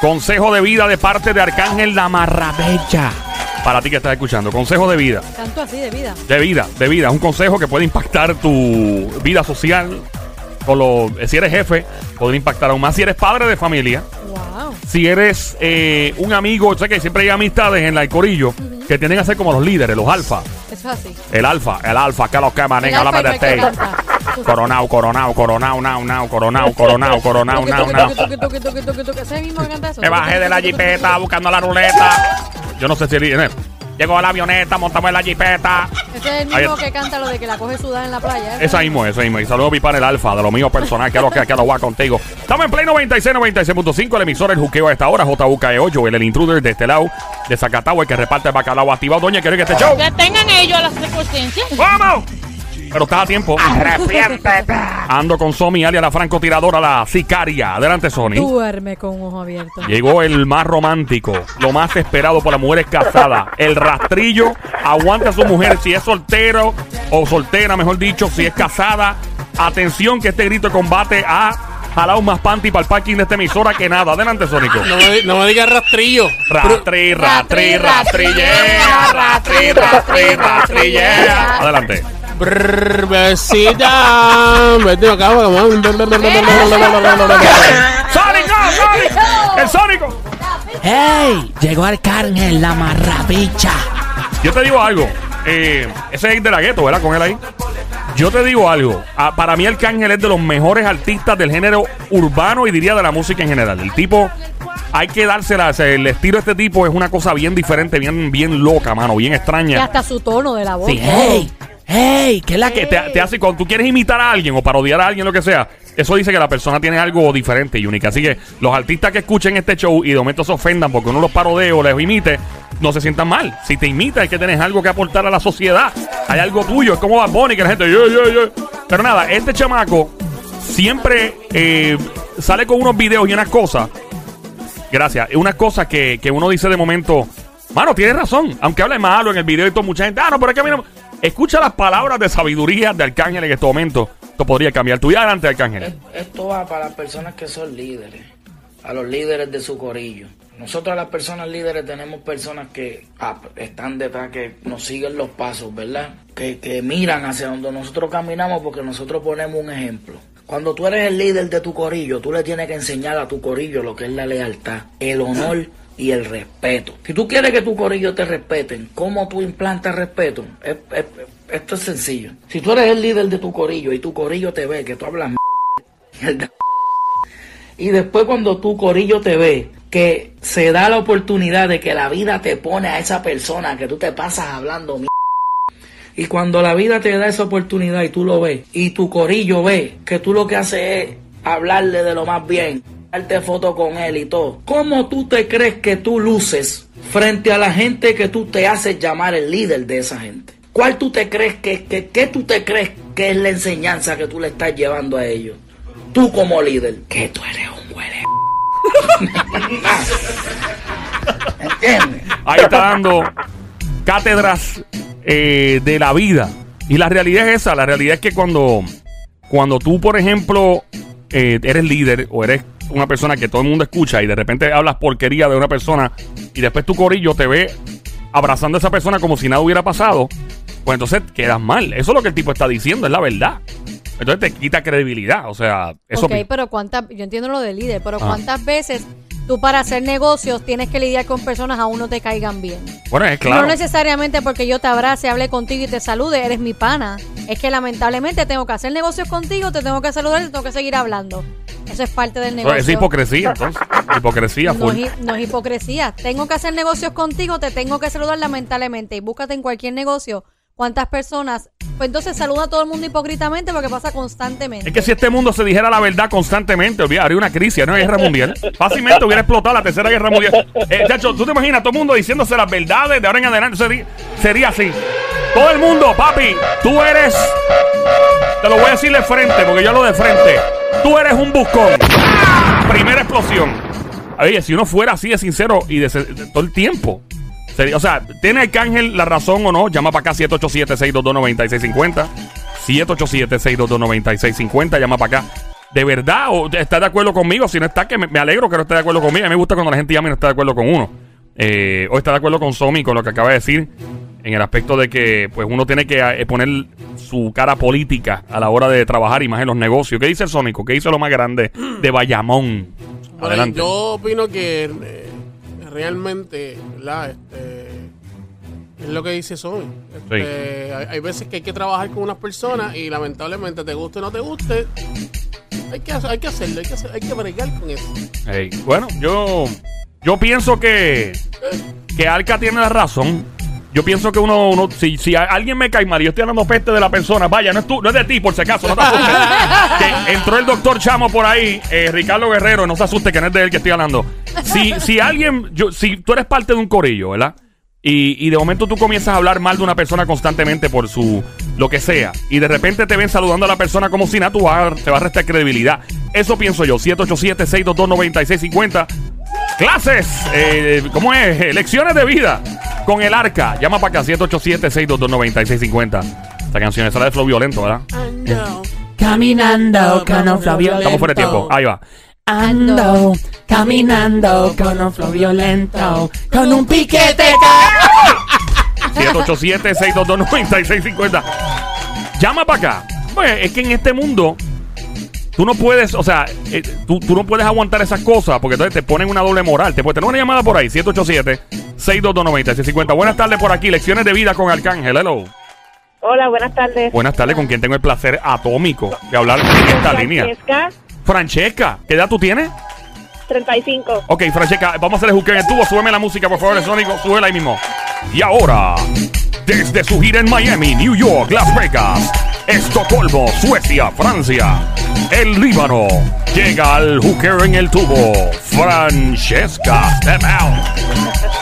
Consejo de vida de parte de Arcángel La Marrabella. Para ti que estás escuchando, consejo de vida. Tanto así de vida. De vida, de vida. Es un consejo que puede impactar tu vida social. Con lo, si eres jefe, puede impactar aún más. Si eres padre de familia, Wow. si eres eh, un amigo, sé que siempre hay amistades en la- el corillo que tienden a ser como los líderes, los alfa. Eso es así. El alfa, el alfa, que los que maneja, El alfa háblame de este. Coronao, coronao, coronao, now, now, coronao, coronao, coronao, Toque, now, toque, now. toque, toque, toque, toque, toque. ¿Ese mismo que canta eso? Me bajé de la jipeta buscando la ruleta. Yo no sé si eh, llegó a la avioneta, montamos en la jipeta. Ese es el mismo que canta lo de que la coge sudada en la playa. ¿eh? Esa mismo, esa mismo. Y saludos a mi pan el alfa, de lo mío personal, que es lo que, que lo va contigo. Estamos en Play 96, 96.5, el emisor, el juqueo a esta hora, JUKE8, el, el intruder de este lado, de Zacatau, el que reparte el bacalao activado. Doña, ¿quiere que este show? Que tengan ellos a las circunstancias. ¡Vamos! Pero estás a tiempo. Ando con Somi, alias la francotiradora, la sicaria. Adelante, Sony. Duerme con un ojo abierto. Llegó el más romántico, lo más esperado por las mujeres casadas. El rastrillo aguanta a su mujer si es soltero o soltera, mejor dicho, si es casada. Atención que este grito de combate ha jalado más panty para el parking de esta emisora que nada. Adelante, Sónico. No me, no me digas rastrillo. Ratri, ratri, rastrillea, ratri, ratri, rastrillea. Adelante. Brrr, besita. Vete acá, vamos. ¡Sónico! ¡Sónico! ¡El Sónico! ¡Hey! Llegó Arcángel, la marrabicha. Yo te digo algo. eh, ese es de la gueto, ¿verdad? Con él ahí. Yo te digo algo. ah, para mí, Arcángel es de los mejores artistas del género urbano y diría de la música en general. El tipo, hay que dársela. o sea, el estilo de este tipo es una cosa bien diferente, bien, bien loca, mano, bien Y extraña. hasta su tono de la voz. Sí, hey. ¡Hey! ¿Qué es la Que te, te hace, cuando tú quieres imitar a alguien o parodiar a alguien, lo que sea, eso dice que la persona tiene algo diferente y único. Así que los artistas que escuchen este show y de momento se ofendan porque uno los parodee o les imite, no se sientan mal. Si te imita, es que tienes algo que aportar a la sociedad. Hay algo tuyo. Es como Bad Bunny, que la gente. "Yeah, yeah, yeah". Pero nada, este chamaco siempre eh, sale con unos videos y unas cosas. Gracias. Unas cosas que, que uno dice de momento. Mano, tienes razón. Aunque hable malo en el video y todo, mucha gente. Ah, no, pero es que a mí no. Escucha las palabras de sabiduría de Arcángel en este momento. Esto podría cambiar tu vida adelante, Arcángel. Es- Esto va para las personas que son líderes, a los líderes de su corillo. Nosotros las personas líderes tenemos personas que ah, están detrás, que nos siguen los pasos, ¿verdad? Que, que miran hacia donde nosotros caminamos porque nosotros ponemos un ejemplo. Cuando tú eres el líder de tu corillo, tú le tienes que enseñar a tu corillo lo que es la lealtad, el honor y el respeto. Si tú quieres que tu corillo te respeten, ¿cómo tú implantas respeto? Es- es- esto es sencillo. Si tú eres el líder de tu corillo y tu corillo te ve que tú hablas mierda, y después cuando tu corillo te ve que se da la oportunidad de que la vida te pone a esa persona que tú te pasas hablando mierda, y cuando la vida te da esa oportunidad y tú lo ves, y tu corillo ve que tú lo que haces es hablarle de lo más bien, darte foto con él y todo, ¿cómo tú te crees que tú luces frente a la gente que tú te haces llamar el líder de esa gente? ¿Cuál tú te crees que, que, que tú te crees que es la enseñanza que tú le estás llevando a ellos? Tú como líder, que tú eres un huele. ¿Entiendes? Ahí está dando cátedras eh, de la vida. Y la realidad es esa. La realidad es que cuando, cuando tú, por ejemplo, eh, eres líder o eres una persona que todo el mundo escucha y de repente hablas porquería de una persona y después tu corillo te ve abrazando a esa persona como si nada hubiera pasado, pues entonces quedas mal. Eso es lo que el tipo está diciendo, es la verdad. Entonces te quita credibilidad. O sea, eso... ok, pero cuántas, yo entiendo lo de líder, pero Ah. cuántas veces tú para hacer negocios tienes que lidiar con personas aún no te caigan bien. Bueno, es claro. No necesariamente porque yo te abrace, hable contigo y te salude, eres mi pana. Es que lamentablemente tengo que hacer negocios contigo, te tengo que saludar y te tengo que seguir hablando. Eso es parte del negocio. es hipocresía, entonces. Hipocresía No es, no es hipocresía. Tengo que hacer negocios contigo, te tengo que saludar lamentablemente. Y búscate en cualquier negocio cuántas personas. Pues entonces saluda a todo el mundo hipócritamente porque pasa constantemente. Es que si este mundo se dijera la verdad constantemente, olvida, habría una crisis, no una guerra mundial. Fácilmente hubiera explotado la tercera guerra mundial. Eh, chacho, tú te imaginas todo el mundo diciéndose las verdades de ahora en adelante. Sería, sería así. Todo el mundo, papi, tú eres. Te lo voy a decir de frente, porque yo lo de frente. Tú eres un buscón. Primera explosión. Oye, si uno fuera así de sincero y de, todo el tiempo. sería- o sea, ¿tiene Arcángel la razón o no? Llama para acá 787-622-9650. 787-622-9650. Llama para acá. de verdad o estás de acuerdo conmigo. Si no está, que me, me alegro que no esté de acuerdo conmigo. A mí me gusta cuando la gente llama y no está de acuerdo con uno. Eh, o está de acuerdo con Somi con lo que acaba de decir. En el aspecto de que pues uno tiene que eh, poner su cara política a la hora de trabajar y más en los negocios. ¿Qué dice el Sónico? ¿Qué hizo lo más grande de Bayamón? Bueno, Adelante. yo opino que eh, realmente, ¿verdad? Este, es lo que dice Sony. Este, hay, hay veces que hay que trabajar con unas personas y lamentablemente te guste o no te guste, hay que, hay que hacerlo, hay que, hacer- hay que bregar con eso. Bueno, yo, yo pienso que, que Arca tiene la razón. Yo pienso que uno, uno si, si a- alguien me cae mal y yo estoy hablando peste de la persona, vaya, no es tú, no es de ti, por si acaso, no te asustes. que entró el doctor Chamo por ahí, eh, Ricardo Guerrero, no se asuste que no es de él que estoy hablando. Si, si alguien, yo, si tú eres parte de un corillo, ¿verdad? Y, y de momento tú comienzas a hablar mal de una persona constantemente por su lo que sea. Y de repente te ven saludando a la persona como si nada, tú vas a- te va a restar credibilidad. Eso pienso yo. 787-622-9650. Clases, eh, ¿cómo es? Lecciones de vida con el arca. Llama para acá, 787-622-9650. Esta canción es la de Flow Violento, ¿verdad? Caminando con un flow violento. Estamos fuera de tiempo. Ahí va. Ando, caminando con un flow violento. Con un piquete. 787-622-9650. Llama para acá. Pues es que en este mundo tú no puedes, o sea, eh, tú, tú no puedes aguantar esas cosas porque entonces te ponen una doble moral. Te puede tener una llamada por ahí, 787-622-9650. Buenas tardes por aquí, lecciones de vida con Arcángel. Hello. Hola, buenas tardes. Buenas tardes, con quien tengo el placer atómico de hablar en esta línea. Francesca, Francesca, ¿qué edad tú tienes? 35. Ok, Francesca, vamos a hacer el juque en el tubo. Súbeme la música, por favor, el sónico. Súbela ahí mismo. Y ahora, desde su gira en Miami, New York, Las Vegas, Estocolmo, Suecia, Francia, el Líbano, llega al hooker en el tubo, Francesca. Step out.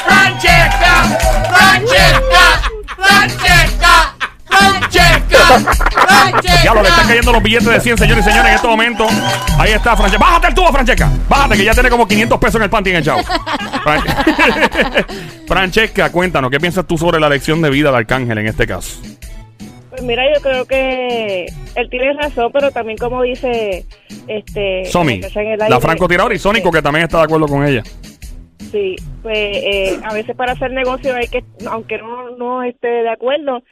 Francesca, Francesca, Francesca, Francesca, Ya lo le están cayendo los billetes de 100, señores y señores, en este momento. Ahí está, Francesca. Bájate el tubo, Francesca. Bájate, que ya tiene como 500 pesos en el panty enganchado. Fran- Francesca, cuéntanos, ¿qué piensas tú sobre la lección de vida de Arcángel en este caso? Pues mira, yo creo que él tiene razón, pero también como dice este Somi, la francotiradora y Sónico, que también está de acuerdo con ella. Sí, pues eh, a veces para hacer negocio hay que, aunque no, no esté de acuerdo,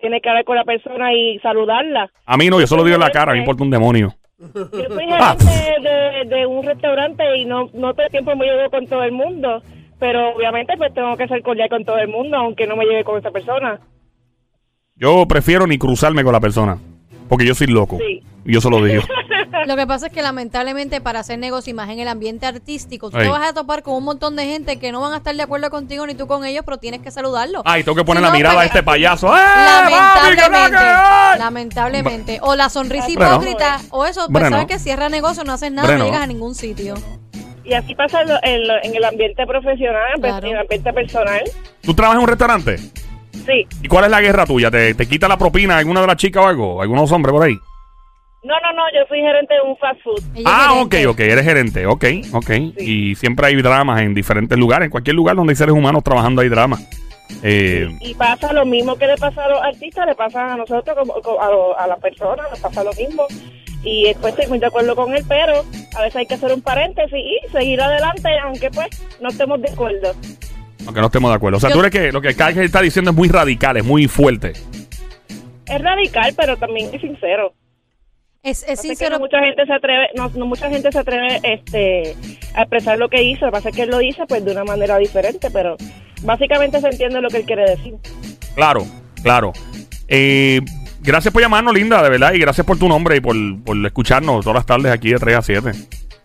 tiene que hablar con la persona y saludarla. A mí no, yo solo digo en la cara, me importa un demonio. Yo soy Ah. de un restaurante y no, no todo el tiempo me llevo con todo el mundo, pero obviamente pues tengo que ser cordial con todo el mundo, aunque no me lleve con esa persona. Yo prefiero ni cruzarme con la persona, porque yo soy loco. Sí. Y yo se lo digo. Lo que pasa es que lamentablemente para hacer negocio y más en el ambiente artístico, tú Ey. te vas a topar con un montón de gente que no van a estar de acuerdo contigo ni tú con ellos, pero tienes que saludarlo. Ay, tengo que poner Si la no, mirada pues, a este payaso. ¡Eh, Lamentablemente, que lamentablemente. O la sonrisa Bueno. hipócrita, o eso, pues Bueno. sabes que cierra negocio, no haces nada, Bueno. no llegas a ningún sitio. Y así pasa en, lo- en, lo- en el ambiente profesional, pues, Claro. en el ambiente personal. ¿Tú trabajas en un restaurante? Sí. ¿Y cuál es la guerra tuya? ¿Te, te quita la propina alguna de las chicas o algo? ¿Algunos hombres por ahí? No, no, no, yo soy gerente de un fast food. Ella Ah, ok, gerente. ok, eres gerente, ok, ok. Y siempre hay dramas en diferentes lugares, en cualquier lugar donde hay seres humanos trabajando hay dramas. Eh, Y pasa lo mismo que le pasa a los artistas, le pasa a nosotros, como- como a, lo- a la persona, le pasa lo mismo. Y después estoy muy de acuerdo con él, pero a veces hay que hacer un paréntesis y seguir adelante, aunque pues no estemos de acuerdo. Aunque no estemos de acuerdo. O sea, Yo- tú eres que lo que Kyle está diciendo es muy radical, es muy fuerte. Es radical, pero también es sincero. Es, es Pasa que sincero. no mucha gente se atreve, no, no mucha gente se atreve este a expresar lo que hizo. Lo que pasa es que él lo dice pues de una manera diferente, pero básicamente se entiende lo que él quiere decir. Claro, claro. Eh, gracias por llamarnos, Linda, de verdad, y gracias por tu nombre y por, por escucharnos todas las tardes aquí de 3 a 7.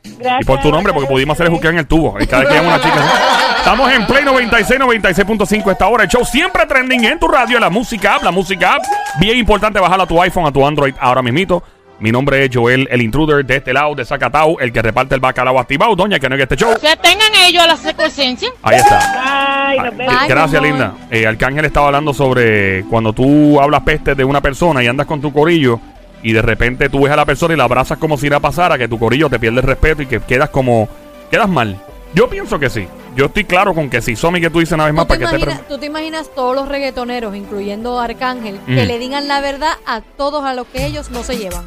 Gracias. Y por tu nombre, porque pudimos hacer el juqueo en el tubo. Y cada vez que llama una chica. ¿no? Estamos en Play 96, 96.5 esta hora. El show siempre trending en tu radio, la música app, la música app. Bien importante bajarla a tu iPhone, a tu Android ahora mismito. Mi nombre es Joel, el intruder de este lado, de Zacatau, el que reparte el bacalao activado. Doña, que no es este show. Que tengan ellos la secuencia. Ahí está. Ay, nos vemos. Bye, Gracias. Linda. Eh, Arcángel estaba hablando sobre cuando tú hablas peste de una persona y andas con tu corillo y de repente tú ves a la persona y la abrazas como si nada pasara, que tu corillo te pierde el respeto y que quedas como... Quedas mal. Yo pienso que sí. Yo estoy claro con que sí. Somi, que tú dices una vez más ¿Tú te, para que te... tú te imaginas todos los reggaetoneros, incluyendo Arcángel, Mm. que le digan la verdad a todos a los que ellos no se llevan.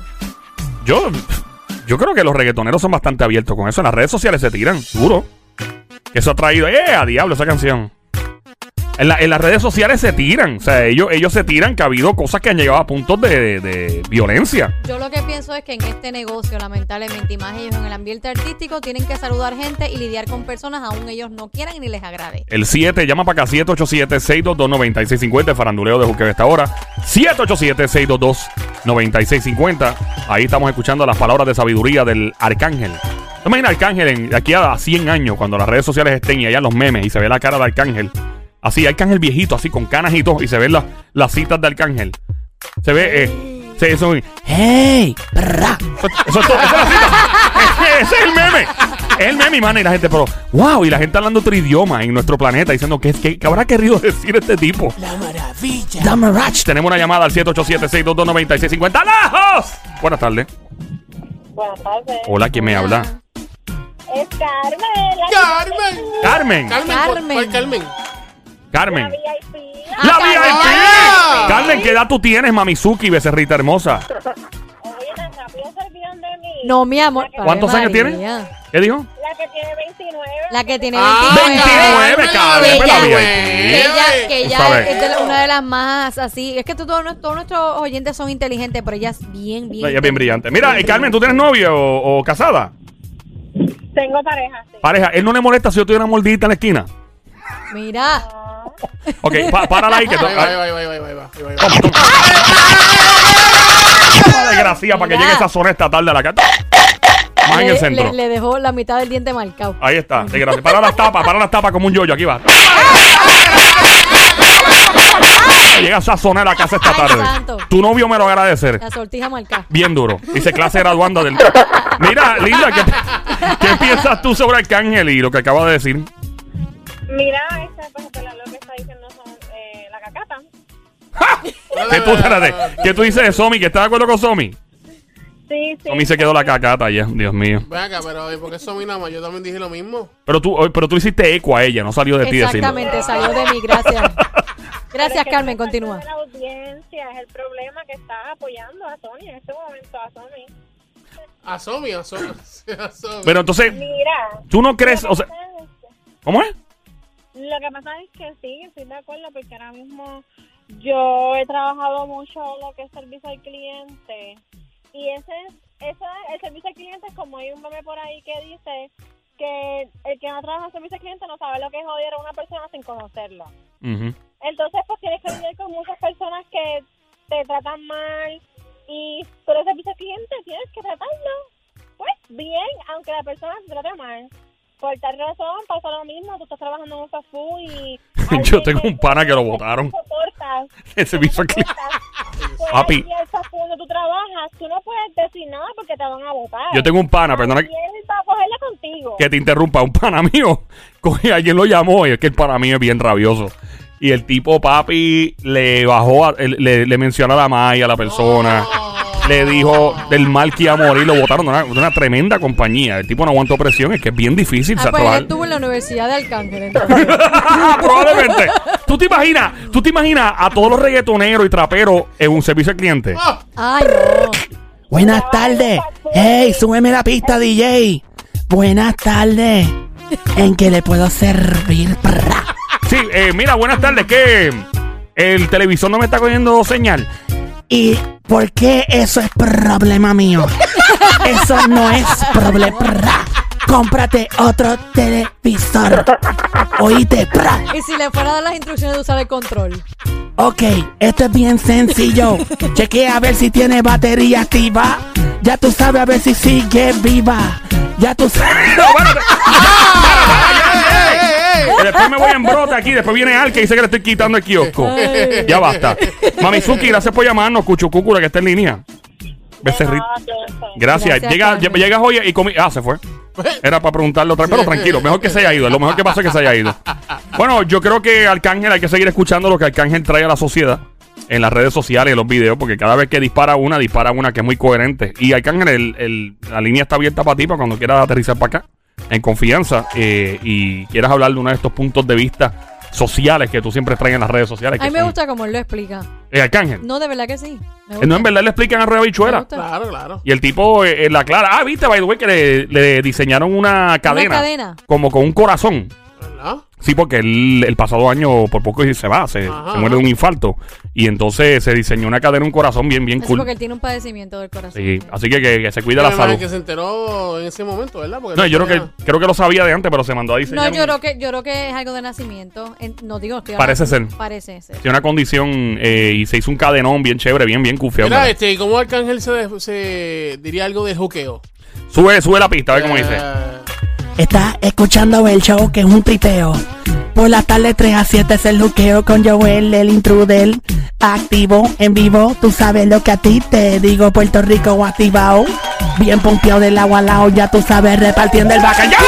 Yo... Yo creo que los reggaetoneros son bastante abiertos con eso. En las redes sociales se tiran, duro. Eso ha traído, ¡eh! A diablo esa canción. En, la- en las redes sociales se tiran. O sea, ellos, ellos se tiran que ha habido cosas que han llegado a puntos de, de- de violencia. Yo lo que pienso es que en este negocio, lamentablemente, y más ellos en el ambiente artístico, tienen que saludar gente y lidiar con personas aún ellos no quieran ni les agrade. El 7, llama para acá, 787-622-9650. El faranduleo de Juque esta hora. 787-622-9650. Ahí estamos escuchando las palabras de sabiduría del arcángel. ¿Te imaginas Arcángel en, de aquí a 100 años, cuando las redes sociales estén y allá los memes y se ve la cara de Arcángel? Así, Arcángel viejito, así con canas y todo, y se ven las- las citas de Arcángel. Se ve, eh, se, eso, ¡Hey! Prra. eso es todo, esa es la cita. Ese es el meme. Es el meme, man. Y la gente, pero, wow, y la gente hablando otro idioma en nuestro planeta, diciendo que, que, que habrá querido decir este tipo. La maravilla. The Mirage. Tenemos una llamada al 787-622-9650. ¡Lejos! Buenas tardes. Buenas tardes. Hola, ¿quién me habla? Es Carmen. La ¡Carmen! Carmen. Carmen, ¿cuál- Carmen. ¿Cuál Carmen? Carmen. VIP. ¡La Carmen. VIP! Carmen, ¿qué edad tú tienes, Mamizuki, becerrita hermosa? Oye, tan rápido se olvidan de mí. No, mi amor. ¿Cuántos años María. tiene? ¿Qué dijo? La que tiene 29. La que tiene Ah, 29. 29, Carmen, Carmen, Que la ella, VIP. que ella, que ella Tú sabes. es de la- una de las más así. Es que tú- todos, todos nuestros oyentes son inteligentes, pero ella es bien, bien. Ella es bien brillante. Mira, eh, Carmen, ¿tú tienes novio o, o casada? Tengo pareja, sí. Pareja, ¿él no le molesta si yo tuviera una mordidita en la esquina? Mira. Ok, pa- párala ahí que tú... Ahí va, ahí va, ahí va, ahí va, ahí va, ahí va, ahí va. Toma, toma. Toma, desgracia para que Mira. llegue esa zona esta tarde a la casa. Más en Le, el centro. le- le dejó la mitad del diente marcado. Ahí está, desgracia. Para las tapas, para las tapas como un yoyo. Aquí va. Llega esa zona a la casa esta Ay, tarde. santo. Tu novio me lo va a agradecer. La sortija marcada. Bien duro. Dice clase graduando del. Mira, Linda, ¿qué, qué piensas tú sobre Arcángel y lo que acaba de decir? Mira, esta, pues, este, lo que ¿Qué tú, espérate, ¿qué tú dices de Somi? ¿Que estás de acuerdo con Somi? Sí, sí. Somi se quedó la cacata ya, Dios mío. Ven acá, pero ¿y ¿por qué mí nada más? Yo también dije lo mismo. Pero tú, pero tú hiciste eco a ella, no salió de ti decirlo. Exactamente, salió de mí. Gracias. Gracias, es que Carmen. Continúa. La audiencia es el problema que está apoyando a Sony en este momento, a Sony. A Somi, a Somi. a Somi. Pero entonces, Mira. tú no crees, o sea, ¿cómo es? Lo que pasa es que sí, estoy de acuerdo porque ahora mismo yo he trabajado mucho lo que es servicio al cliente y ese es, ese, el servicio al cliente es como hay un meme por ahí que dice que el que no trabaja en servicio al cliente no sabe lo que es odiar a una persona sin conocerlo. Ujú. Entonces, pues tienes que lidiar con muchas personas que te tratan mal y por ese servicio al cliente tienes que tratarlo, pues bien, aunque la persona se trate mal. Por tal razón pasa lo mismo, tú estás trabajando en un fast food y... Yo tengo un pana que lo servicio al cliente. pues, Papi. y donde tú trabajas, tú no puedes decir nada porque te van a votar. Yo tengo un pana, perdona va a cogerla contigo. que te interrumpa, un pana mío. Coge, alguien lo llamó y es que el pana mío es bien rabioso. Y el tipo, papi, le bajó, a- le, le mencionó a la Maya, a la persona. Le dijo del mal que iba a morir, lo votaron de una, de una tremenda compañía. El tipo no aguantó presión, es que es bien difícil. Ah, pues él estuvo en la Universidad de Arcángel. entonces. Probablemente. ¿Tú te imaginas? ¿Tú te imaginas a todos los reggaetoneros y traperos en un servicio al cliente? Ay, no. Buenas tardes. Hey, súbeme la pista, DJ. Buenas tardes. ¿En qué le puedo servir? Sí, eh, mira, buenas tardes. Que el televisor no me está cogiendo señal. ¿Y por qué eso es problema mío? Eso no es problema. Cómprate otro televisor. Oíste, prra. Y si le fuera a dar las instrucciones de usar el control. Ok, esto es bien sencillo. Chequea a ver si tiene batería activa. Ya tú sabes a ver si sigue viva. Ya tú sabes. Que Después me voy en brote aquí. Después viene Al que dice que le estoy quitando el kiosco. Ay. Ya basta. Mamizuki, gracias por llamarnos. Cuchucúcula que está en línea. Becerrito. Ah. Gracias. Gracias, Llega, Carmen. llegas hoy y comí. Ah, se fue. Era para preguntarle otra vez, pero tranquilo, mejor que se haya ido. Lo mejor que pasa es que se haya ido. Bueno, yo creo que Arcángel hay que seguir escuchando lo que Arcángel trae a la sociedad en las redes sociales y en los videos, porque cada vez que dispara una, dispara una que es muy coherente. Y Arcángel, el- el- la línea está abierta para ti, para cuando quieras aterrizar para acá, en confianza, eh, y quieras hablar de uno de estos puntos de vista sociales que tú siempre traes en las redes sociales. A mí me son- gusta como él lo explica. El Arcángel. No, de verdad que sí. Me Eh, gusta. No, en verdad le explican a Rueda Me Bichuela. gusta. Claro, claro. Y el tipo eh, en la clara. Ah, viste, by the way, que le, le diseñaron una cadena. cadena. Como con un corazón. ¿Verdad? Sí, porque él el pasado año por poco se va, se, Ajá, se muere de un infarto. Y entonces se diseñó una cadena, un corazón bien, bien Eso cool. porque él tiene un padecimiento del corazón. Sí, así que, que, que se cuida la salud. que se enteró en ese momento, ¿verdad? Porque No, yo creo tenía- que, creo que lo sabía de antes, pero se mandó a diseñar. No, yo un- creo que yo creo que es algo de nacimiento. En- no digo, estoy Parece hablando- ser. Parece ser. Tiene una condición eh, y se hizo un cadenón bien chévere, bien, bien cufiado. Mira, este, ¿y cómo Arcángel se, se diría algo de juqueo? Sube, sube la pista, a ver cómo dice. Estás escuchando el show que es un tripeo. Por la tarde 3 a 7 es el luqueo con Joel, el intruder. Activo, en vivo, tú sabes lo que a ti te digo. Puerto Rico activado. Bien pompeado del agua al lado, ya tú sabes, repartiendo el bacalao.